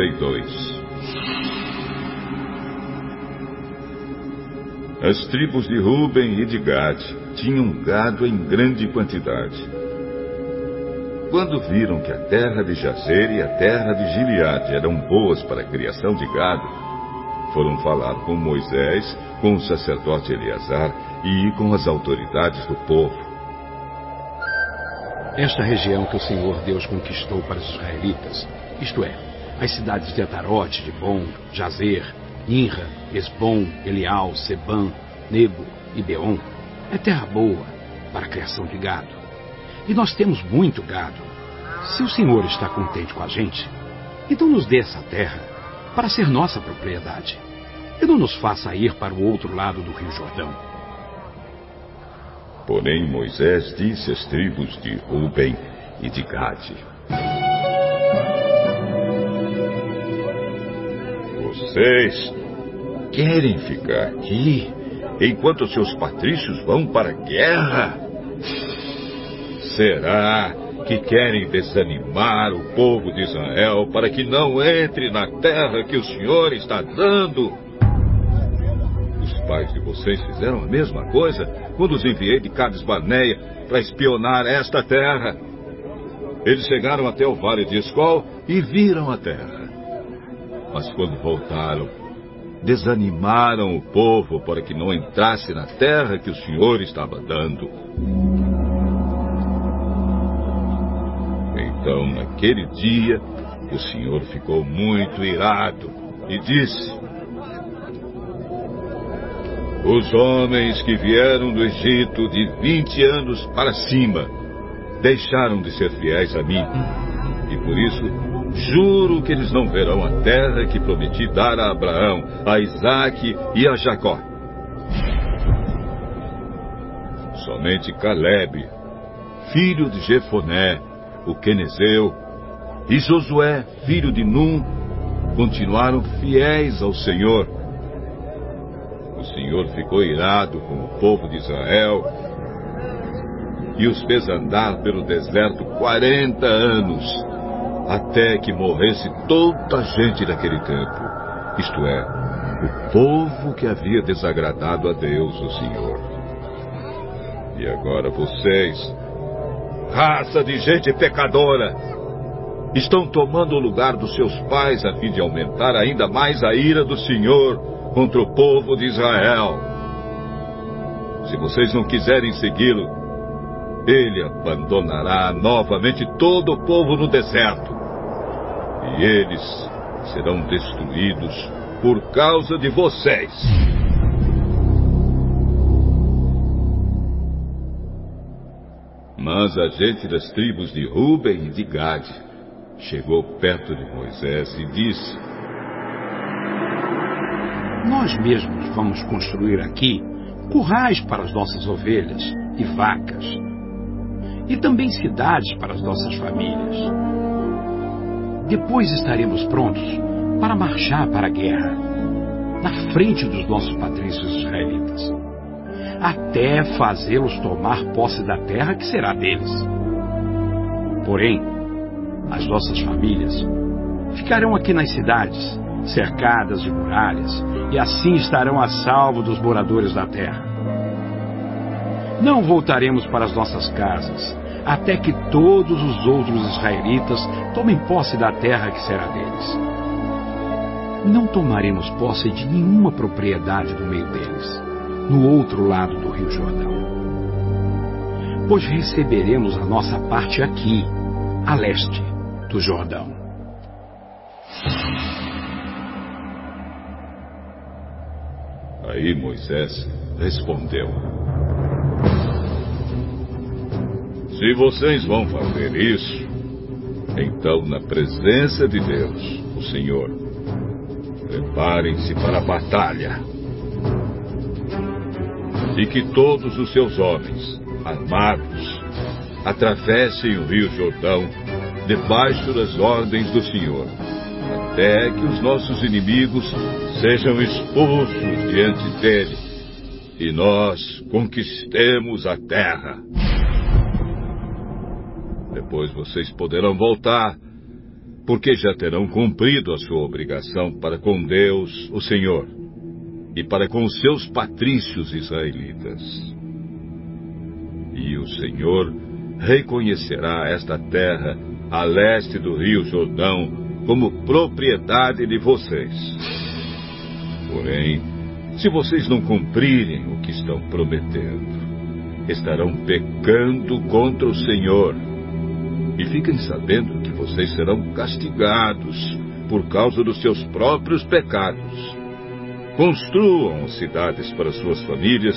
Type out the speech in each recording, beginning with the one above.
32 As tribos de Ruben e de Gad tinham gado em grande quantidade. Quando viram que a terra de Jazer e a terra de Gileade eram boas para a criação de gado, foram falar com Moisés, com o sacerdote Eleazar e com as autoridades do povo. Esta região que o Senhor Deus conquistou para os israelitas, isto é, as cidades de Atarote, de Bom, Jazer, Inra, Esbom, Elial, Sebam, Nebo e Beon, é terra boa para a criação de gado. E nós temos muito gado. Se o Senhor está contente com a gente, então nos dê essa terra para ser nossa propriedade. E não nos faça ir para o outro lado do Rio Jordão. Porém, Moisés disse às tribos de Ruben e de Gade: Vocês querem ficar aqui enquanto seus patrícios vão para a guerra? Será que querem desanimar o povo de Israel para que não entre na terra que o Senhor está dando? Os pais de vocês fizeram a mesma coisa quando os enviei de Cades Barneia para espionar esta terra. Eles chegaram até o vale de Escol e viram a terra. Mas quando voltaram, desanimaram o povo para que não entrasse na terra que o Senhor estava dando. Então, naquele dia, o Senhor ficou muito irado e disse: Os homens que vieram do Egito de vinte anos para cima deixaram de ser fiéis a mim, e por isso Juro que eles não verão a terra que prometi dar a Abraão, a Isaac e a Jacó. Somente Caleb, filho de Jefoné, o Quenezeu, e Josué, filho de Num, continuaram fiéis ao Senhor. O Senhor ficou irado com o povo de Israel e os fez andar pelo deserto quarenta anos até que morresse toda a gente daquele tempo, isto é, o povo que havia desagradado a Deus, o Senhor. E agora vocês, raça de gente pecadora, estão tomando o lugar dos seus pais a fim de aumentar ainda mais a ira do Senhor contra o povo de Israel. Se vocês não quiserem segui-lo, ele abandonará novamente todo o povo no deserto e eles serão destruídos por causa de vocês. Mas a gente das tribos de Ruben e de Gade chegou perto de Moisés e disse: Nós mesmos vamos construir aqui currais para as nossas ovelhas e vacas, e também cidades para as nossas famílias. Depois estaremos prontos para marchar para a guerra, na frente dos nossos patrícios israelitas, até fazê-los tomar posse da terra que será deles. Porém, as nossas famílias ficarão aqui nas cidades, cercadas de muralhas, e assim estarão a salvo dos moradores da terra. Não voltaremos para as nossas casas, até que todos os outros israelitas tomem posse da terra que será deles. Não tomaremos posse de nenhuma propriedade no meio deles, no outro lado do Rio Jordão. Pois receberemos a nossa parte aqui, a leste do Jordão. Aí Moisés respondeu: Se vocês vão fazer isso, então, na presença de Deus, o Senhor, preparem-se para a batalha. E que todos os seus homens, armados, atravessem o rio Jordão debaixo das ordens do Senhor, até que os nossos inimigos sejam expulsos diante dele e nós conquistemos a terra. Depois vocês poderão voltar, porque já terão cumprido a sua obrigação para com Deus, o Senhor, e para com seus patrícios israelitas. E o Senhor reconhecerá esta terra a leste do rio Jordão como propriedade de vocês. Porém, se vocês não cumprirem o que estão prometendo, estarão pecando contra o Senhor. E fiquem sabendo que vocês serão castigados por causa dos seus próprios pecados. Construam cidades para suas famílias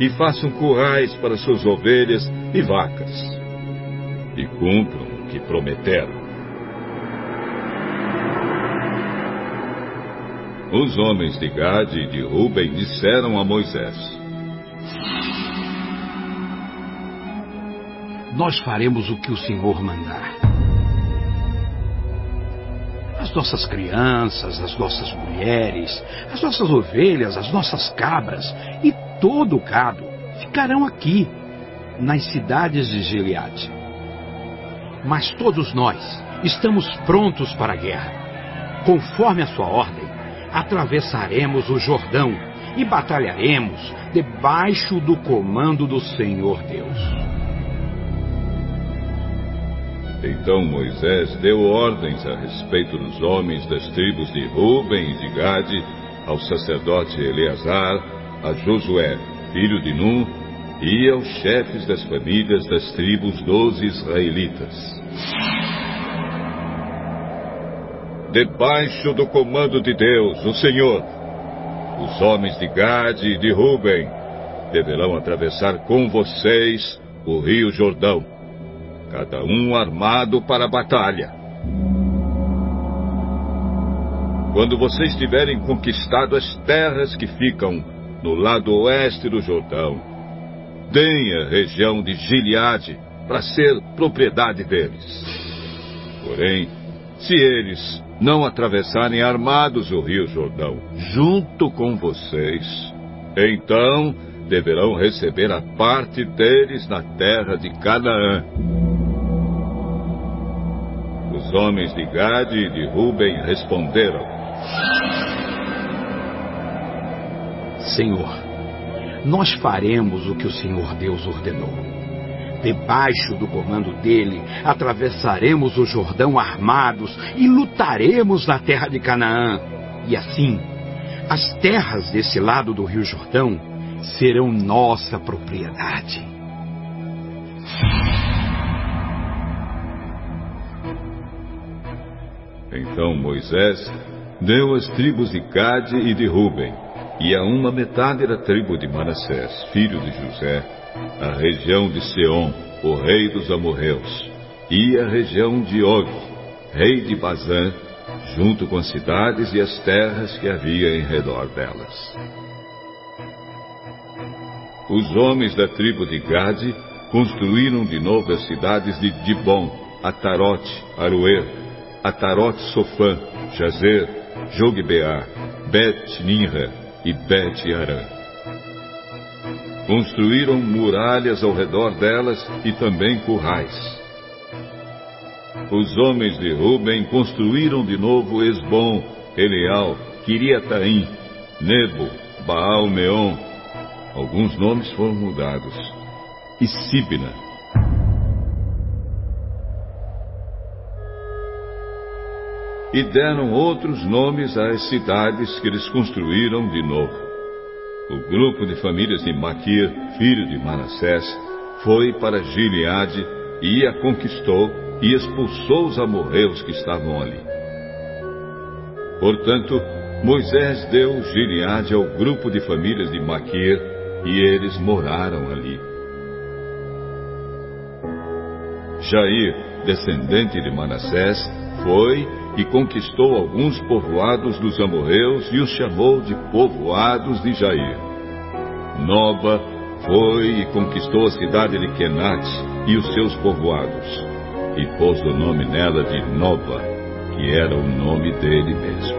e façam currais para suas ovelhas e vacas. E cumpram o que prometeram. Os homens de Gade e de Ruben disseram a Moisés: Nós faremos o que o Senhor mandar. As nossas crianças, as nossas mulheres, as nossas ovelhas, as nossas cabras e todo o gado ficarão aqui, nas cidades de Gileade. Mas todos nós estamos prontos para a guerra. Conforme a sua ordem, atravessaremos o Jordão e batalharemos debaixo do comando do Senhor Deus. Então Moisés deu ordens a respeito dos homens das tribos de Ruben e de Gade, ao sacerdote Eleazar, a Josué, filho de Num, e aos chefes das famílias das tribos dos israelitas. Debaixo do comando de Deus, o Senhor, os homens de Gade e de Ruben deverão atravessar com vocês o rio Jordão, cada um armado para a batalha. Quando vocês tiverem conquistado as terras que ficam no lado oeste do Jordão, deem a região de Gileade para ser propriedade deles. Porém, se eles não atravessarem armados o rio Jordão junto com vocês, então deverão receber a parte deles na terra de Canaã. Os homens de Gade e de Ruben responderam: Senhor, nós faremos o que o Senhor Deus ordenou. Debaixo do comando dele, atravessaremos o Jordão armados e lutaremos na terra de Canaã. E assim, as terras desse lado do Rio Jordão serão nossa propriedade. Então Moisés deu as tribos de Gade e de Ruben, e a uma metade da tribo de Manassés, filho de José, a região de Seom, o rei dos amorreus, e a região de Og, rei de Bazã, junto com as cidades e as terras que havia em redor delas. Os homens da tribo de Gade construíram de novo as cidades de Dibon, Atarote, Aroer, Atarote Sofã, Jazer, Jogbeá, Bet-Ninra e Bet-Arã. Construíram muralhas ao redor delas e também currais. Os homens de Ruben construíram de novo Esbom, Eleal, Quiriataim, Nebo, Baal-Meon. Alguns nomes foram mudados. E Sibna. E deram outros nomes às cidades que eles construíram de novo. O grupo de famílias de Maquir, filho de Manassés, foi para Gileade e a conquistou e expulsou os amorreus que estavam ali. Portanto, Moisés deu Gileade ao grupo de famílias de Maquir e eles moraram ali. Jair, descendente de Manassés, foi e conquistou alguns povoados dos amorreus e os chamou de povoados de Jair. Noba foi e conquistou a cidade de Kenat e os seus povoados, e pôs o nome nela de Nova, que era o nome dele mesmo.